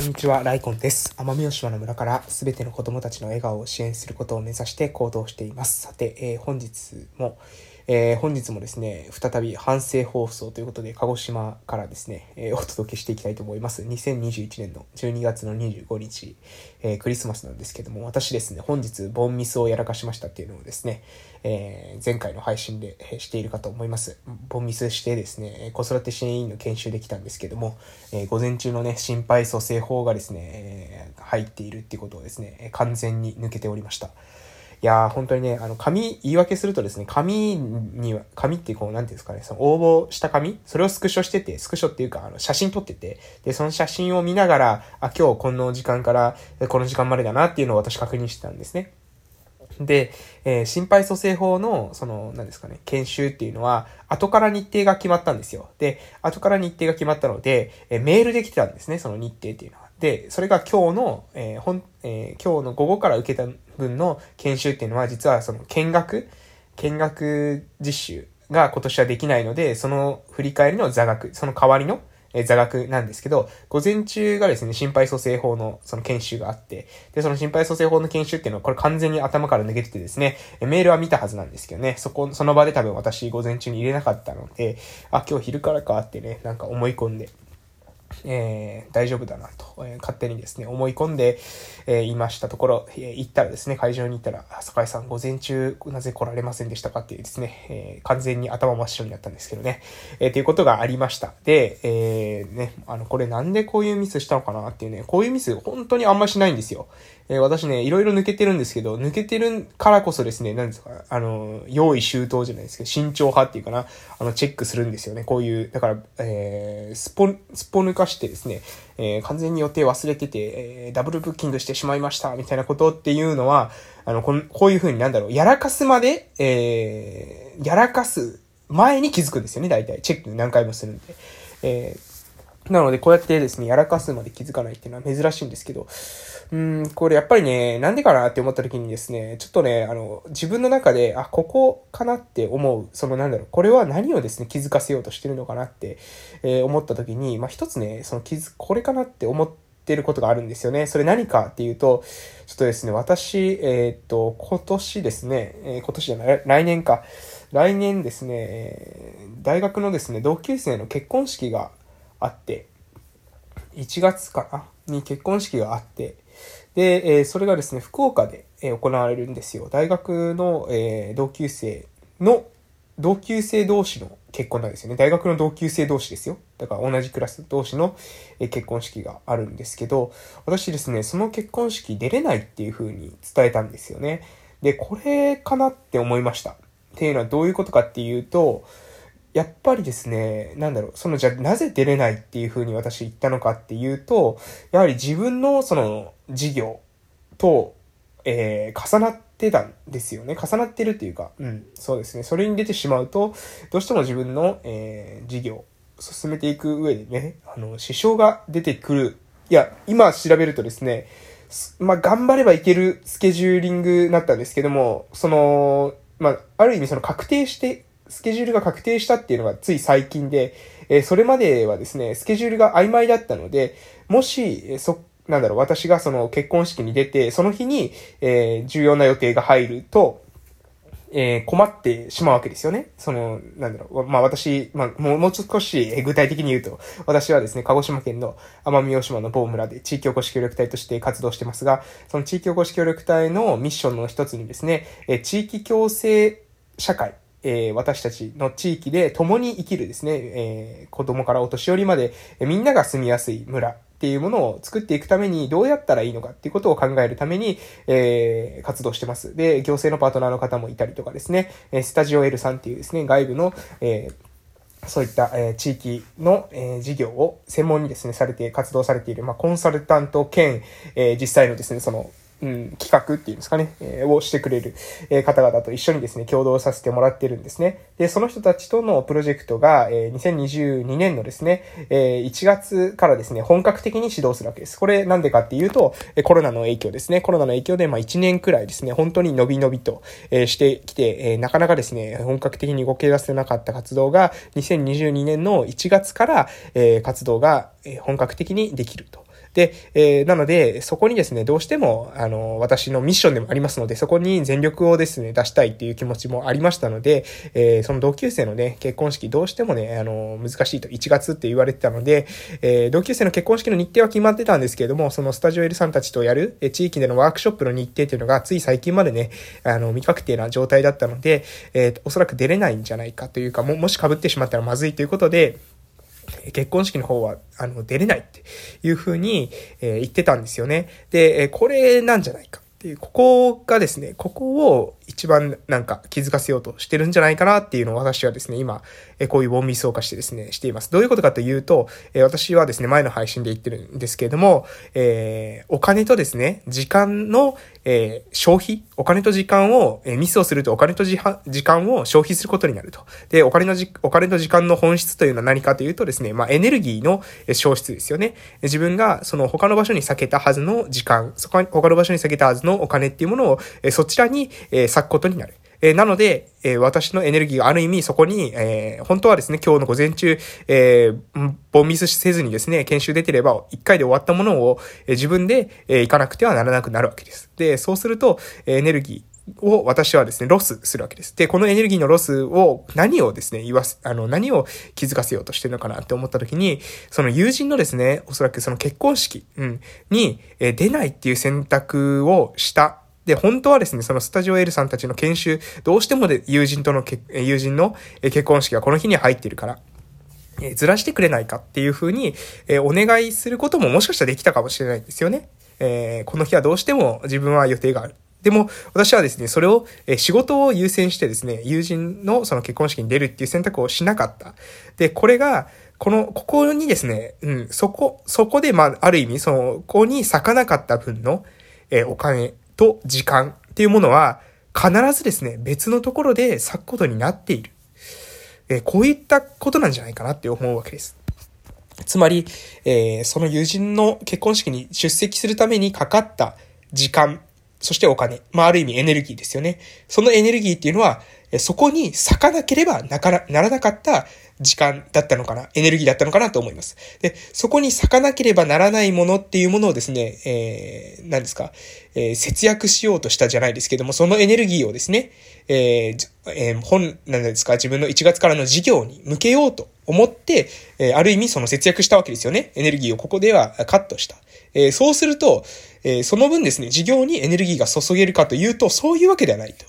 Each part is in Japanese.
こんにちは、ライコンです。奄美大島の村からすべての子供たちの笑顔を支援することを目指して行動しています。さて、えー、本日も、えー、本日もですね、再び反省放送ということで、鹿児島からですね、えー、お届けしていきたいと思います。2021年の12月の25日、えー、クリスマスなんですけども、私ですね、本日、ボンミスをやらかしましたっていうのをですね、え前回の配信でしているかと思います。ボンミスしてですね、子育て支援員の研修できたんですけども、え午前中のね、心肺蘇生法がですね、え入っているっていうことをですね、完全に抜けておりました。いやー、本当にね、あの、紙、言い訳するとですね、紙には、紙ってこう、なんていうんですかね、その応募した紙それをスクショしてて、スクショっていうか、あの、写真撮ってて、で、その写真を見ながら、あ、今日この時間から、この時間までだなっていうのを私確認してたんですね。で、えー、心肺蘇生法の、その、何ですかね、研修っていうのは、後から日程が決まったんですよ。で、後から日程が決まったので、えー、メールできてたんですね、その日程っていうのは。で、それが今日の、えー、本、えー、今日の午後から受けた分の研修っていうのは、実はその見学、見学実習が今年はできないので、その振り返りの座学、その代わりの座学なんですけど、午前中がですね、心肺蘇生法のその研修があって、で、その心肺蘇生法の研修っていうのは、これ完全に頭から抜けててですね、メールは見たはずなんですけどね、そこ、その場で多分私午前中に入れなかったので、あ、今日昼からかってね、なんか思い込んで、えー、大丈夫だなと、えー、勝手にですね、思い込んで、えー、いましたところ、え、行ったらですね、会場に行ったら、坂井さん午前中なぜ来られませんでしたかっていうですね、え、完全に頭真っ白になったんですけどね、えー、ということがありました。で、え、ね、あの、これなんでこういうミスしたのかなっていうね、こういうミス本当にあんましないんですよ。えー、私ね、いろいろ抜けてるんですけど、抜けてるからこそですね、何ですか、あの、用意周到じゃないですけど、慎重派っていうかな、あの、チェックするんですよね。こういう、だから、えー、スポ、スポ抜かしてですね、えー、完全に予定忘れてて、えー、ダブルブッキングしてしまいました、みたいなことっていうのは、あの、ここういう風になんだろう、やらかすまで、えー、やらかす前に気づくんですよね、大体。チェック何回もするんで。えーなので、こうやってですね、やらかすまで気づかないっていうのは珍しいんですけど、うん、これやっぱりね、なんでかなって思った時にですね、ちょっとね、あの、自分の中で、あ、ここかなって思う、そのなんだろう、これは何をですね、気づかせようとしてるのかなって、えー、思った時に、まあ、一つね、その気づ、これかなって思ってることがあるんですよね。それ何かっていうと、ちょっとですね、私、えー、っと、今年ですね、えー、今年じゃない、来年か、来年ですね、大学のですね、同級生の結婚式があって、1月かな？に結婚式があって、で、えー、それがですね、福岡で、えー、行われるんですよ。大学の、えー、同級生の、同級生同士の結婚なんですよね。大学の同級生同士ですよ。だから同じクラス同士の、え結婚式があるんですけど、私ですね、その結婚式出れないっていう風に伝えたんですよね。で、これかなって思いました。っていうのはどういうことかっていうと、やっぱりですね、なんだろう、そのじゃあなぜ出れないっていうふうに私言ったのかっていうと、やはり自分のその事業と、えー、重なってたんですよね。重なってるっていうか、うん、そうですね。それに出てしまうと、どうしても自分の、えー、事業、進めていく上でね、あの、支障が出てくる。いや、今調べるとですね、まあ、頑張ればいけるスケジューリングになったんですけども、その、まあ、ある意味その確定してスケジュールが確定したっていうのがつい最近で、え、それまではですね、スケジュールが曖昧だったので、もし、そ、なんだろう、私がその結婚式に出て、その日に、え、重要な予定が入ると、え、困ってしまうわけですよね。その、なんだろう。まあ私、まあもう、もう少し具体的に言うと、私はですね、鹿児島県の奄美大島の某村で地域おこし協力隊として活動してますが、その地域おこし協力隊のミッションの一つにですね、え、地域共生社会えー、私たちの地域で共に生きるですね、えー、子供からお年寄りまで、えー、みんなが住みやすい村っていうものを作っていくためにどうやったらいいのかっていうことを考えるために、えー、活動してます。で、行政のパートナーの方もいたりとかですね、えスタジオ L さんっていうですね、外部の、えー、そういった、えー、地域の、えー、事業を専門にですね、されて、活動されている、まあ、コンサルタント兼、え、実際のですね、その、うん、企画っていうんですかね、えー、をしてくれる、え方々と一緒にですね、共同させてもらってるんですね。で、その人たちとのプロジェクトが、えー、2022年のですね、えー、1月からですね、本格的に指導するわけです。これなんでかっていうと、えコロナの影響ですね。コロナの影響で、まあ1年くらいですね、本当に伸び伸びと、えしてきて、えなかなかですね、本格的に動き出せなかった活動が、2022年の1月から、え活動がえ本格的にできると。で、えー、なので、そこにですね、どうしても、あの、私のミッションでもありますので、そこに全力をですね、出したいっていう気持ちもありましたので、えー、その同級生のね、結婚式どうしてもね、あの、難しいと、1月って言われてたので、えー、同級生の結婚式の日程は決まってたんですけれども、そのスタジオ L さんたちとやる、え地域でのワークショップの日程っていうのが、つい最近までね、あの、未確定な状態だったので、えー、おそらく出れないんじゃないかというか、も、もし被ってしまったらまずいということで、結婚式の方は、あの、出れないっていうふうに、え、言ってたんですよね。で、え、これなんじゃないかっていう、ここがですね、ここを一番なんか気づかせようとしてるんじゃないかなっていうのを私はですね、今、えこういうボンミスを化してですね、しています。どういうことかというと、え私はですね、前の配信で言ってるんですけれども、えー、お金とですね、時間の、えー、消費、お金と時間を、え、ミスをするとお金と時間を消費することになると。で、お金のじ、お金と時間の本質というのは何かというとですね、まあ、エネルギーの消失ですよね。自分がその他の場所に避けたはずの時間、そこ他の場所に避けたはずのお金っていうものを、えそちらに、え割くことになる。えー、なので、えー、私のエネルギーがある意味そこに、えー、本当はですね、今日の午前中、えー、凡ミスせずにですね、研修出てれば、一回で終わったものを、え、自分で、え、行かなくてはならなくなるわけです。で、そうすると、えエネルギー、を私はですね、ロスするわけです。で、このエネルギーのロスを、何をですね、言わす、あの、何を気づかせようとしてるのかなって思った時に、その友人のですね、おそらくその結婚式、うん、に、え出ないっていう選択をしたで、本当はですね、そのスタジオ L さんたちの研修、どうしてもで友人との友人の結婚式がこの日に入ってるから、えずらしてくれないかっていうふうに、えお願いすることももしかしたらできたかもしれないんですよね。えー、この日はどうしても自分は予定がある。でも、私はですね、それを、え仕事を優先してですね、友人のその結婚式に出るっていう選択をしなかった。で、これが、この、ここにですね、うん、そこ、そこで、まあ、ある意味、その、ここに咲かなかった分の、えお金と時間っていうものは必ずですね、別のところで咲くことになっている。え、こういったことなんじゃないかなって思うわけです。つまり、えー、その友人の結婚式に出席するためにかかった時間、そしてお金。まあ、ある意味エネルギーですよね。そのエネルギーっていうのは、そこに咲かなければなからならなかった時間だったのかな、エネルギーだったのかなと思います。で、そこに咲かなければならないものっていうものをですね、えー、何ですか、えー、節約しようとしたじゃないですけども、そのエネルギーをですね、えー、えー、本、なんですか、自分の1月からの事業に向けようと思って、えー、ある意味その節約したわけですよね。エネルギーをここではカットした。えー、そうすると、えー、その分ですね、事業にエネルギーが注げるかというと、そういうわけではないと。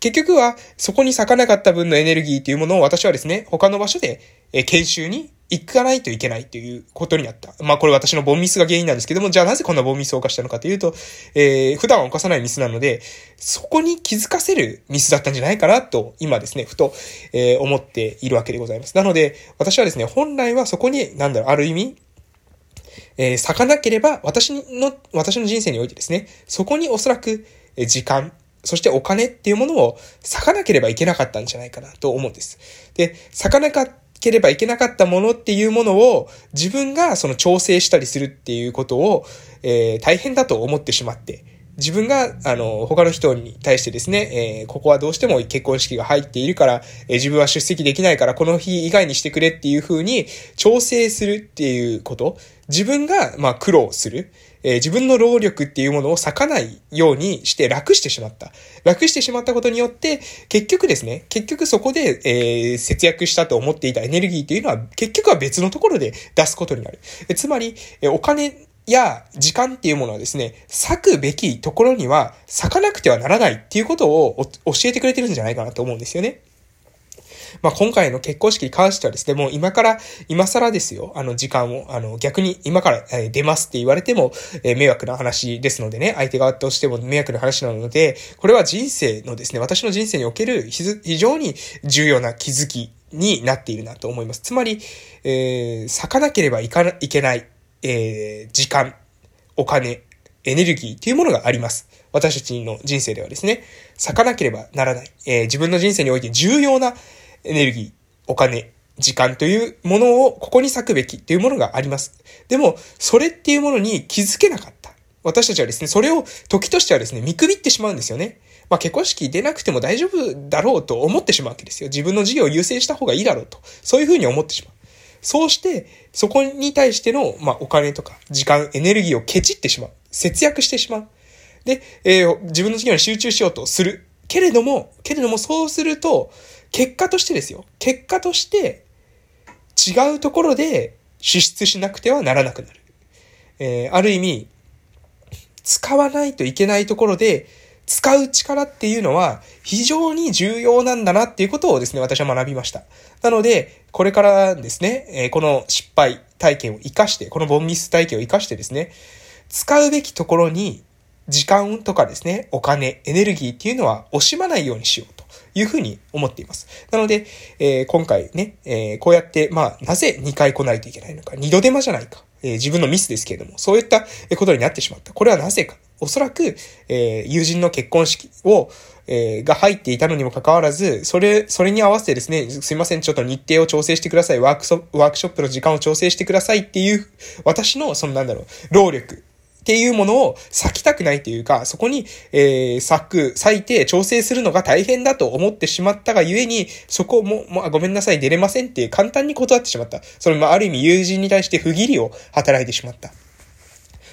結局は、そこに咲かなかった分のエネルギーというものを私はですね、他の場所で、え研修に行かないといけないということになった。まあこれ私のボンミスが原因なんですけども、じゃあなぜこんなボンミスを犯したのかというと、えー、普段は犯さないミスなので、そこに気づかせるミスだったんじゃないかなと、今ですね、ふと、えー、思っているわけでございます。なので、私はですね、本来はそこに、なんだろう、ある意味、えー、咲かなければ、私の、私の人生においてですね、そこにおそらく、時間、そしてお金っていうものを咲かなければいけなかったんじゃないかなと思うんです。で、咲かなかければいけなかったものっていうものを自分がその調整したりするっていうことを、えー、大変だと思ってしまって、自分が、あの、他の人に対してですね、えー、ここはどうしても結婚式が入っているから、えー、自分は出席できないから、この日以外にしてくれっていう風に調整するっていうこと、自分が、まあ、苦労する。えー、自分の労力っていうものを割かないようにして楽してしまった。楽してしまったことによって、結局ですね、結局そこで、えー、節約したと思っていたエネルギーっていうのは、結局は別のところで出すことになる。えつまり、えお金や時間っていうものはですね、咲くべきところには咲かなくてはならないっていうことを教えてくれてるんじゃないかなと思うんですよね。まあ、今回の結婚式に関してはですね、もう今から、今更ですよ、あの時間を、あの逆に今から出ますって言われても、え迷惑な話ですのでね、相手側としても迷惑な話なので、これは人生のですね、私の人生における非常に重要な気づきになっているなと思います。つまり、えー、咲かなければいかいけない、えー、時間、お金、エネルギーっていうものがあります。私たちの人生ではですね、咲かなければならない、えー、自分の人生において重要なエネルギー、お金、時間というものをここに割くべきっていうものがあります。でも、それっていうものに気づけなかった。私たちはですね、それを時としてはですね、見くびってしまうんですよね。まあ結婚式出なくても大丈夫だろうと思ってしまうわけですよ。自分の事業を優先した方がいいだろうと。そういうふうに思ってしまう。そうして、そこに対しての、まあ、お金とか、時間、エネルギーをケチってしまう。節約してしまう。で、えー、自分の事業に集中しようとする。けれども、けれどもそうすると、結果としてですよ。結果として、違うところで支出しなくてはならなくなる。えー、ある意味、使わないといけないところで、使う力っていうのは非常に重要なんだなっていうことをですね、私は学びました。なので、これからですね、えこの失敗体験を活かして、このボンミス体験を活かしてですね、使うべきところに時間とかですね、お金、エネルギーっていうのは惜しまないようにしよういうふうに思っています。なので、えー、今回ね、えー、こうやって、まあ、なぜ2回来ないといけないのか、2度手間じゃないか、えー、自分のミスですけれども、そういったことになってしまった。これはなぜか。おそらく、え、友人の結婚式を、え、が入っていたのにもかかわらず、それ、それに合わせてですね、すいません、ちょっと日程を調整してください、ワークソワークショップの時間を調整してくださいっていう、私の、そのなんだろう、労力、っていうものを割きたくないというか、そこに、えー、割く、割いて調整するのが大変だと思ってしまったがゆえに、そこも、もうごめんなさい、出れませんって簡単に断ってしまった。それもある意味友人に対して不義理を働いてしまった。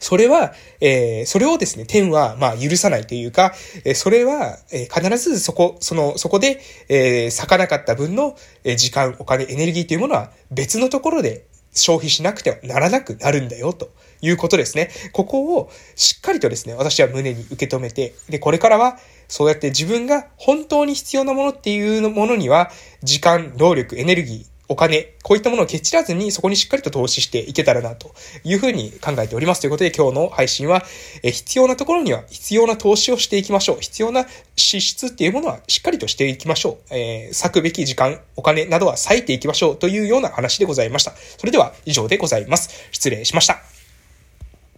それは、えー、それをですね、天は、まあ、許さないというか、えー、それは、えー、必ずそこ、その、そこで、えー、咲かなかった分の、えー、時間、お金、エネルギーというものは別のところで消費しなくてはならなくなるんだよ、ということですね。ここをしっかりとですね、私は胸に受け止めて、で、これからは、そうやって自分が本当に必要なものっていうものには、時間、労力、エネルギー、お金、こういったものをケチらずにそこにしっかりと投資していけたらなというふうに考えております。ということで今日の配信は、え必要なところには必要な投資をしていきましょう。必要な支出っていうものはしっかりとしていきましょう。えー、割くべき時間、お金などは割いていきましょうというような話でございました。それでは以上でございます。失礼しました。